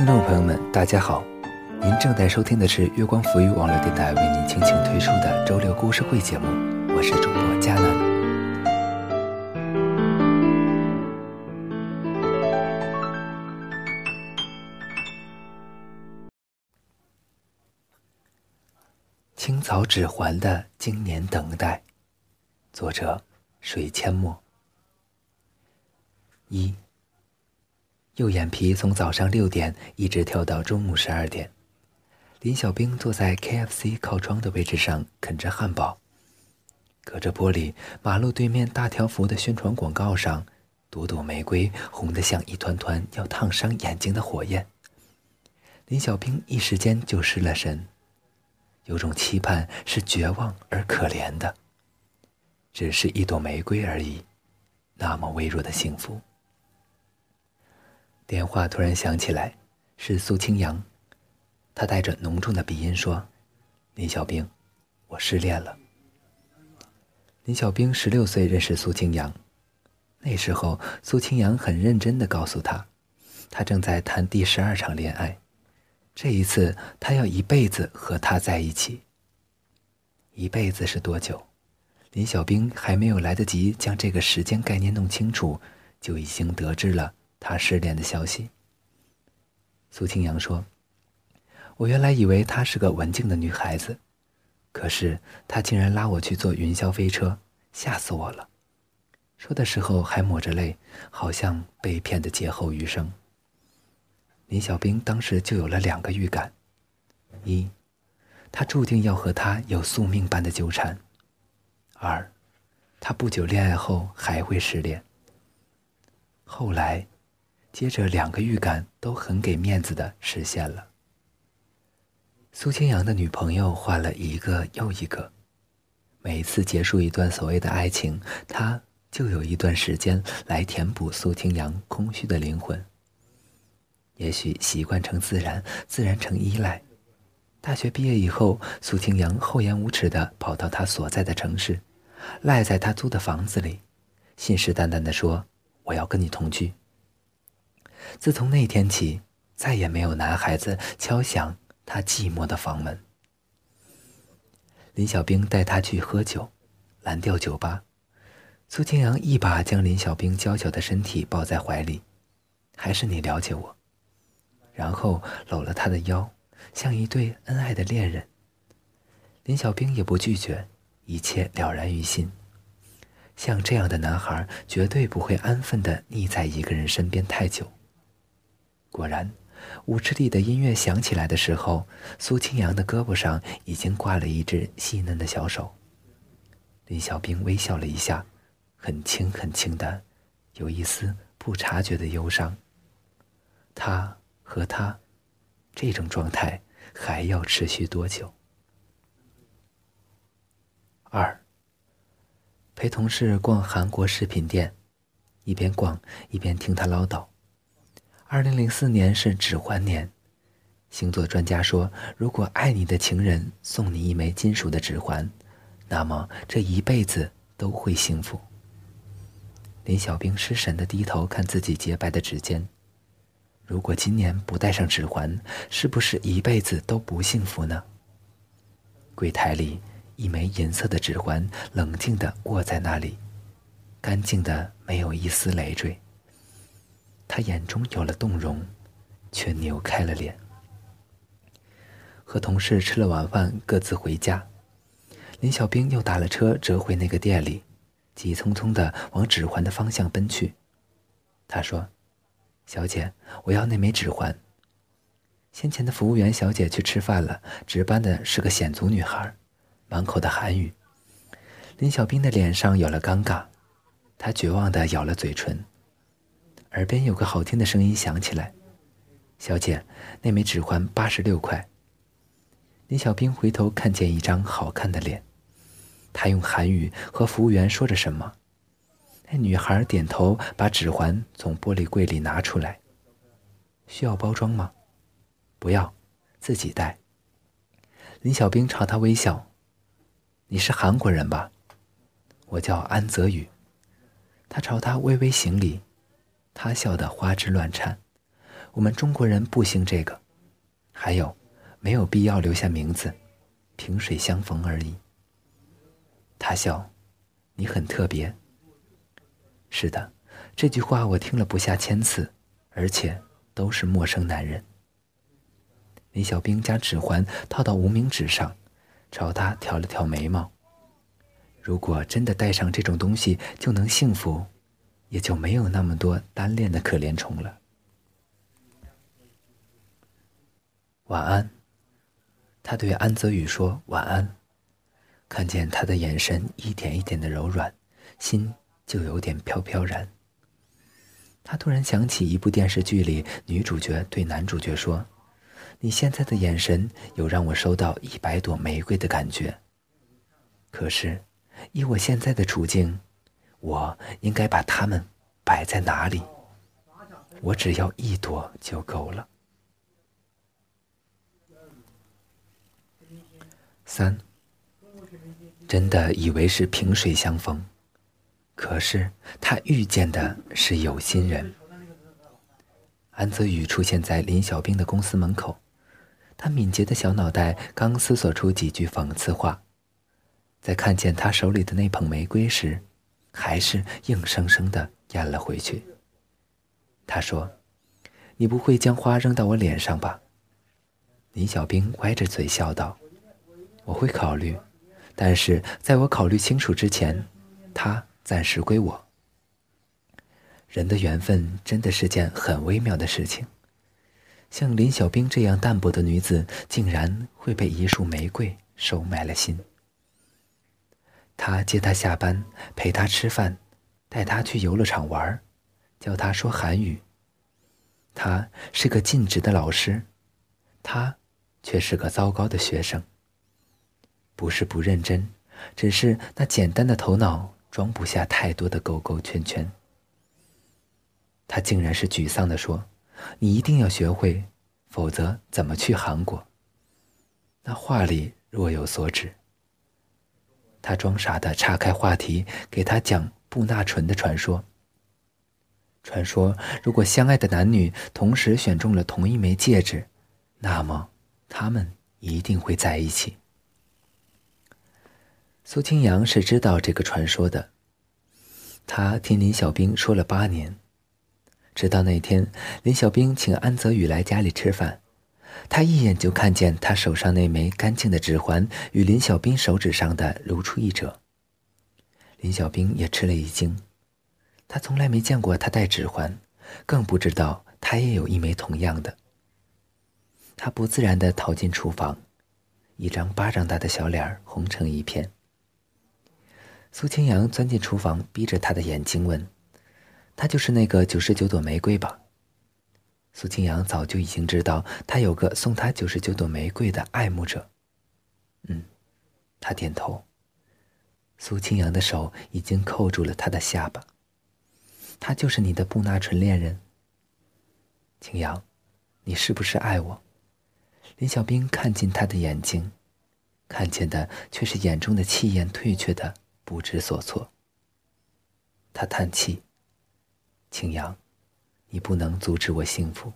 听众朋友们，大家好，您正在收听的是月光浮语网络电台为您倾情推出的周六故事会节目，我是主播佳楠。青草指环的经年等待，作者水阡陌。一。右眼皮从早上六点一直跳到中午十二点。林小兵坐在 KFC 靠窗的位置上啃着汉堡，隔着玻璃，马路对面大条幅的宣传广告上，朵朵玫瑰红得像一团团要烫伤眼睛的火焰。林小兵一时间就失了神，有种期盼是绝望而可怜的，只是一朵玫瑰而已，那么微弱的幸福。电话突然响起来，是苏清扬。他带着浓重的鼻音说：“林小兵，我失恋了。”林小兵十六岁认识苏清扬，那时候苏清扬很认真的告诉他，他正在谈第十二场恋爱，这一次他要一辈子和他在一起。一辈子是多久？林小兵还没有来得及将这个时间概念弄清楚，就已经得知了。他失恋的消息。苏清扬说：“我原来以为她是个文静的女孩子，可是她竟然拉我去坐云霄飞车，吓死我了。”说的时候还抹着泪，好像被骗的劫后余生。林小兵当时就有了两个预感：一，他注定要和他有宿命般的纠缠；二，他不久恋爱后还会失恋。后来。接着，两个预感都很给面子的实现了。苏清扬的女朋友换了一个又一个，每次结束一段所谓的爱情，他就有一段时间来填补苏清扬空虚的灵魂。也许习惯成自然，自然成依赖。大学毕业以后，苏清扬厚颜无耻的跑到他所在的城市，赖在他租的房子里，信誓旦旦的说：“我要跟你同居。”自从那天起，再也没有男孩子敲响他寂寞的房门。林小兵带他去喝酒，蓝调酒吧。苏清扬一把将林小兵娇小的身体抱在怀里，还是你了解我。然后搂了他的腰，像一对恩爱的恋人。林小兵也不拒绝，一切了然于心。像这样的男孩，绝对不会安分的腻在一个人身边太久。果然，舞池里的音乐响起来的时候，苏清扬的胳膊上已经挂了一只细嫩的小手。林小兵微笑了一下，很轻很轻的，有一丝不察觉的忧伤。他和他，这种状态还要持续多久？二，陪同事逛韩国饰品店，一边逛一边听他唠叨。二零零四年是指环年，星座专家说，如果爱你的情人送你一枚金属的指环，那么这一辈子都会幸福。林小兵失神的低头看自己洁白的指尖，如果今年不戴上指环，是不是一辈子都不幸福呢？柜台里一枚银色的指环冷静地握在那里，干净的没有一丝累赘。他眼中有了动容，却扭开了脸。和同事吃了晚饭，各自回家。林小兵又打了车折回那个店里，急匆匆的往指环的方向奔去。他说：“小姐，我要那枚指环。”先前的服务员小姐去吃饭了，值班的是个鲜族女孩，满口的韩语。林小兵的脸上有了尴尬，他绝望的咬了嘴唇。耳边有个好听的声音响起来：“小姐，那枚指环八十六块。”林小兵回头看见一张好看的脸，他用韩语和服务员说着什么。那女孩点头，把指环从玻璃柜里拿出来。需要包装吗？不要，自己戴。林小兵朝他微笑：“你是韩国人吧？”“我叫安泽宇。”他朝他微微行礼。他笑得花枝乱颤，我们中国人不兴这个。还有，没有必要留下名字，萍水相逢而已。他笑，你很特别。是的，这句话我听了不下千次，而且都是陌生男人。李小兵将指环套到无名指上，朝他挑了挑眉毛。如果真的带上这种东西就能幸福，也就没有那么多单恋的可怜虫了。晚安，他对安泽宇说晚安。看见他的眼神一点一点的柔软，心就有点飘飘然。他突然想起一部电视剧里，女主角对男主角说：“你现在的眼神有让我收到一百朵玫瑰的感觉。”可是。以我现在的处境，我应该把它们摆在哪里？我只要一朵就够了。三，真的以为是萍水相逢，可是他遇见的是有心人。安泽宇出现在林小兵的公司门口，他敏捷的小脑袋刚思索出几句讽刺话。在看见他手里的那捧玫瑰时，还是硬生生的咽了回去。他说：“你不会将花扔到我脸上吧？”林小兵歪着嘴笑道：“我会考虑，但是在我考虑清楚之前，他暂时归我。”人的缘分真的是件很微妙的事情。像林小兵这样淡泊的女子，竟然会被一束玫瑰收买了心。他接他下班，陪他吃饭，带他去游乐场玩，教他说韩语。他是个尽职的老师，他却是个糟糕的学生。不是不认真，只是那简单的头脑装不下太多的勾勾圈圈。他竟然是沮丧地说：“你一定要学会，否则怎么去韩国？”那话里若有所指。他装傻的岔开话题，给他讲布纳纯的传说。传说，如果相爱的男女同时选中了同一枚戒指，那么他们一定会在一起。苏清扬是知道这个传说的，他听林小兵说了八年，直到那天林小兵请安泽宇来家里吃饭。他一眼就看见他手上那枚干净的指环与林小兵手指上的如出一辙。林小兵也吃了一惊，他从来没见过他戴指环，更不知道他也有一枚同样的。他不自然地逃进厨房，一张巴掌大的小脸红成一片。苏清扬钻进厨房，逼着他的眼睛问：“他就是那个九十九朵玫瑰吧？”苏清扬早就已经知道，他有个送他九十九朵玫瑰的爱慕者。嗯，他点头。苏清扬的手已经扣住了他的下巴。他就是你的布纳纯恋人。清扬，你是不是爱我？林小兵看进他的眼睛，看见的却是眼中的气焰退却的不知所措。他叹气。清扬。你不能阻止我幸福。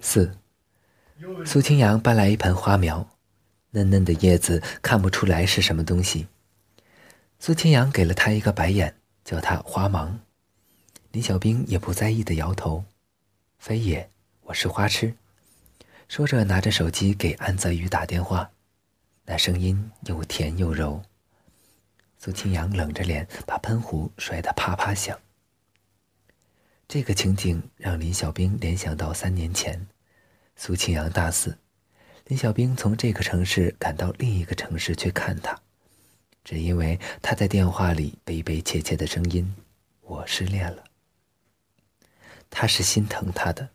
四，苏清扬搬来一盆花苗，嫩嫩的叶子看不出来是什么东西。苏清扬给了他一个白眼，叫他花盲。林小兵也不在意的摇头：“非也，我是花痴。”说着拿着手机给安泽宇打电话，那声音又甜又柔。苏清扬冷着脸，把喷壶摔得啪啪响。这个情景让林小兵联想到三年前，苏清扬大四，林小兵从这个城市赶到另一个城市去看他，只因为他在电话里悲悲切切的声音：“我失恋了。”他是心疼他的，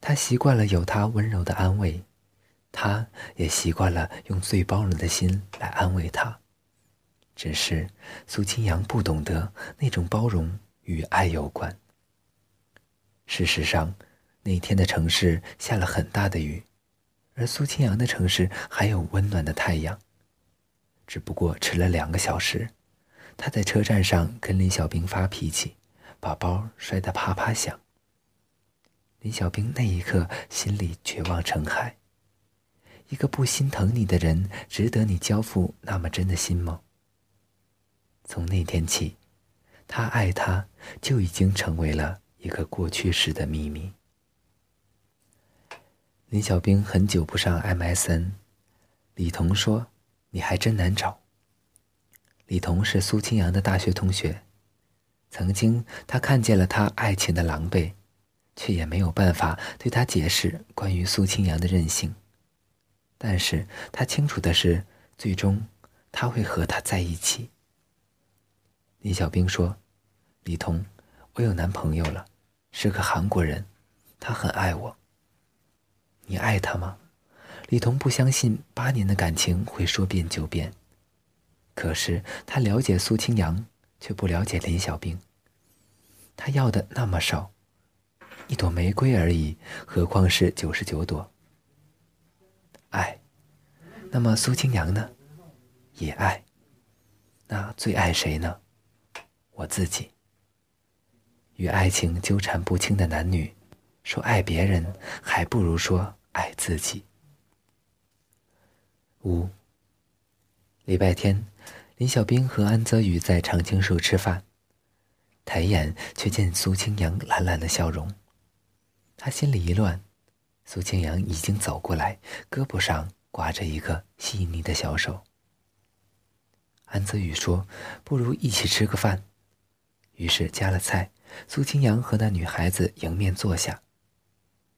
他习惯了有他温柔的安慰，他也习惯了用最包容的心来安慰他。只是苏清扬不懂得那种包容与爱有关。事实上，那天的城市下了很大的雨，而苏清扬的城市还有温暖的太阳。只不过迟了两个小时，他在车站上跟林小兵发脾气，把包摔得啪啪响。林小兵那一刻心里绝望成海。一个不心疼你的人，值得你交付那么真的心吗？从那天起，他爱她就已经成为了一个过去式的秘密。林小兵很久不上 MSN，李彤说：“你还真难找。”李彤是苏清扬的大学同学，曾经他看见了他爱情的狼狈，却也没有办法对他解释关于苏清扬的任性。但是他清楚的是，最终他会和他在一起。林小兵说：“李彤，我有男朋友了，是个韩国人，他很爱我。”你爱他吗？李彤不相信八年的感情会说变就变。可是他了解苏清扬，却不了解林小兵。他要的那么少，一朵玫瑰而已，何况是九十九朵？爱。那么苏清扬呢？也爱。那最爱谁呢？我自己。与爱情纠缠不清的男女，说爱别人，还不如说。爱自己。五。礼拜天，林小兵和安泽宇在常青树吃饭，抬眼却见苏清扬懒懒的笑容，他心里一乱。苏清扬已经走过来，胳膊上挂着一个细腻的小手。安泽宇说：“不如一起吃个饭。”于是加了菜，苏清扬和那女孩子迎面坐下。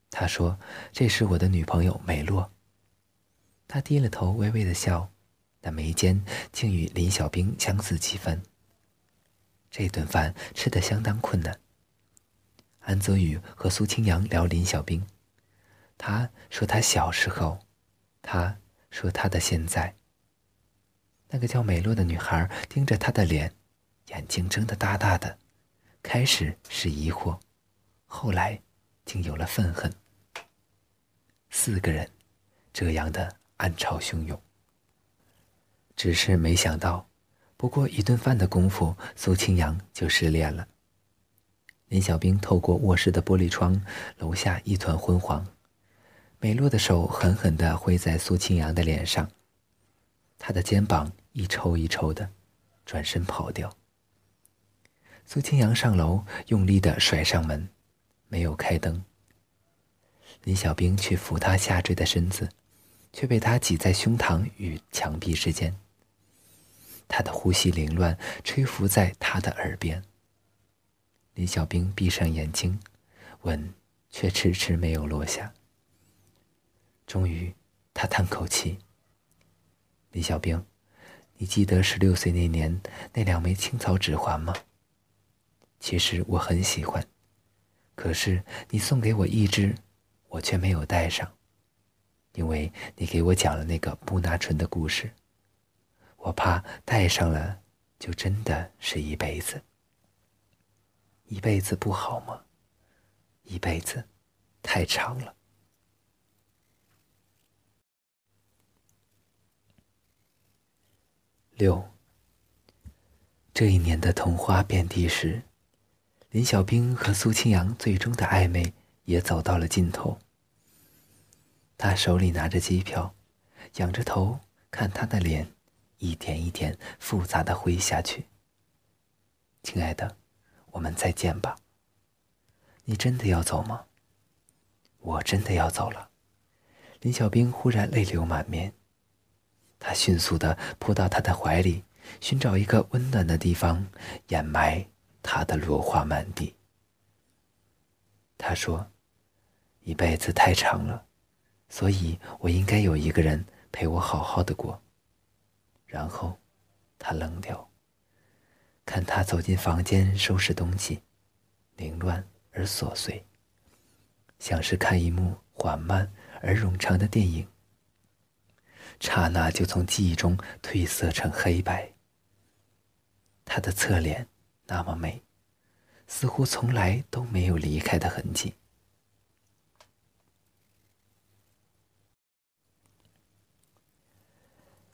他说：“这是我的女朋友美洛。”他低了头，微微的笑，那眉间竟与林小兵相似几分。这顿饭吃得相当困难。安泽宇和苏清扬聊林小兵，他说他小时候，他说他的现在。那个叫美洛的女孩盯着他的脸，眼睛睁得大大的，开始是疑惑，后来竟有了愤恨。四个人，这样的暗潮汹涌。只是没想到，不过一顿饭的功夫，苏清扬就失恋了。林小兵透过卧室的玻璃窗，楼下一团昏黄。美洛的手狠狠地挥在苏清扬的脸上，他的肩膀一抽一抽的，转身跑掉。苏清扬上楼，用力的甩上门，没有开灯。林小兵去扶他下坠的身子，却被他挤在胸膛与墙壁之间。他的呼吸凌乱，吹拂在他的耳边。林小兵闭上眼睛，吻却迟迟没有落下。终于，他叹口气：“林小兵，你记得十六岁那年那两枚青草指环吗？其实我很喜欢，可是你送给我一只。”我却没有带上，因为你给我讲了那个布纳纯的故事，我怕带上了就真的是一辈子。一辈子不好吗？一辈子太长了。六，这一年的桐花遍地时，林小兵和苏清扬最终的暧昧。也走到了尽头。他手里拿着机票，仰着头看他的脸，一点一点复杂的灰下去。亲爱的，我们再见吧。你真的要走吗？我真的要走了。林小兵忽然泪流满面，他迅速的扑到他的怀里，寻找一个温暖的地方掩埋他的落花满地。他说。一辈子太长了，所以我应该有一个人陪我好好的过。然后，他扔掉。看他走进房间收拾东西，凌乱而琐碎，像是看一幕缓慢而冗长的电影。刹那就从记忆中褪色成黑白。他的侧脸那么美，似乎从来都没有离开的痕迹。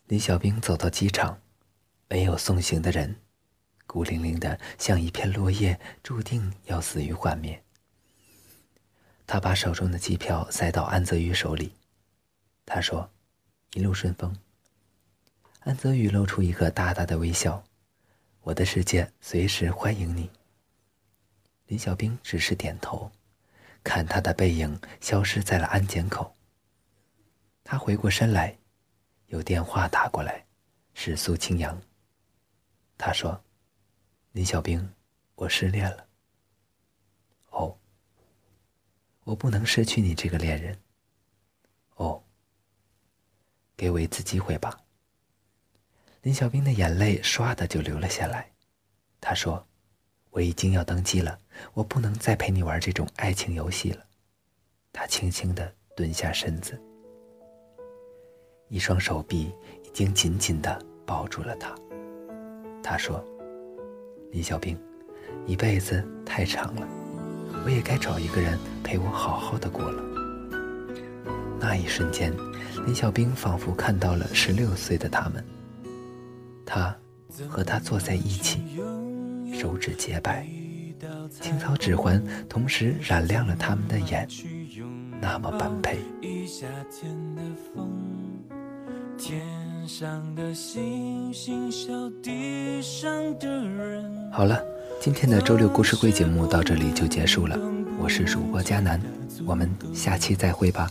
李小兵走到机场，没有送行的人，孤零零的，像一片落叶，注定要死于幻灭。他把手中的机票塞到安泽宇手里，他说：“一路顺风。”安泽宇露出一个大大的微笑：“我的世界随时欢迎你。”林小兵只是点头，看他的背影消失在了安检口。他回过身来，有电话打过来，是苏清扬。他说：“林小兵，我失恋了。”哦。我不能失去你这个恋人。哦，给我一次机会吧。林小兵的眼泪唰的就流了下来。他说：“我已经要登机了，我不能再陪你玩这种爱情游戏了。”他轻轻的蹲下身子，一双手臂已经紧紧的抱住了他。他说：“林小兵，一辈子太长了。”我也该找一个人陪我好好的过了。那一瞬间，林小兵仿佛看到了十六岁的他们。他和他坐在一起，手指洁白，青草指环同时染亮了他们的眼，那么般配。好了。今天的周六故事会节目到这里就结束了，我是主播佳楠，我们下期再会吧。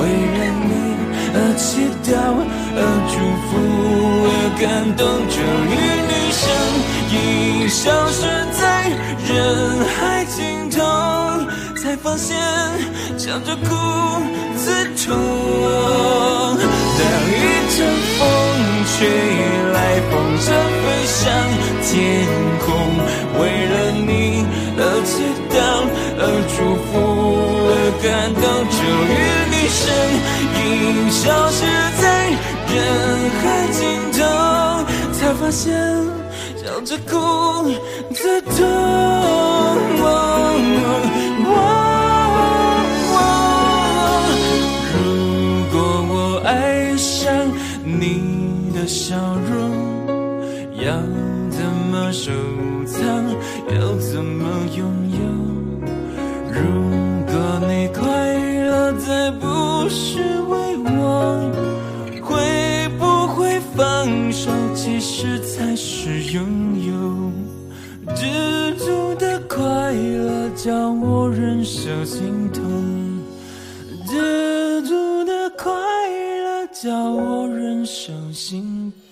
为了你而祈祷，而祝福，而感动，终于你身影消失在人海尽头，才发现笑着哭最痛。当一阵风吹来，风筝飞上天空，为了你而祈祷，而祝福。而感动，终于身影消失在人海尽头，才发现笑着哭最痛。如果我爱上你的笑容，要怎么收放手？其实才是拥有。知足的快乐叫我忍受心痛，知足的快乐叫我忍受心痛。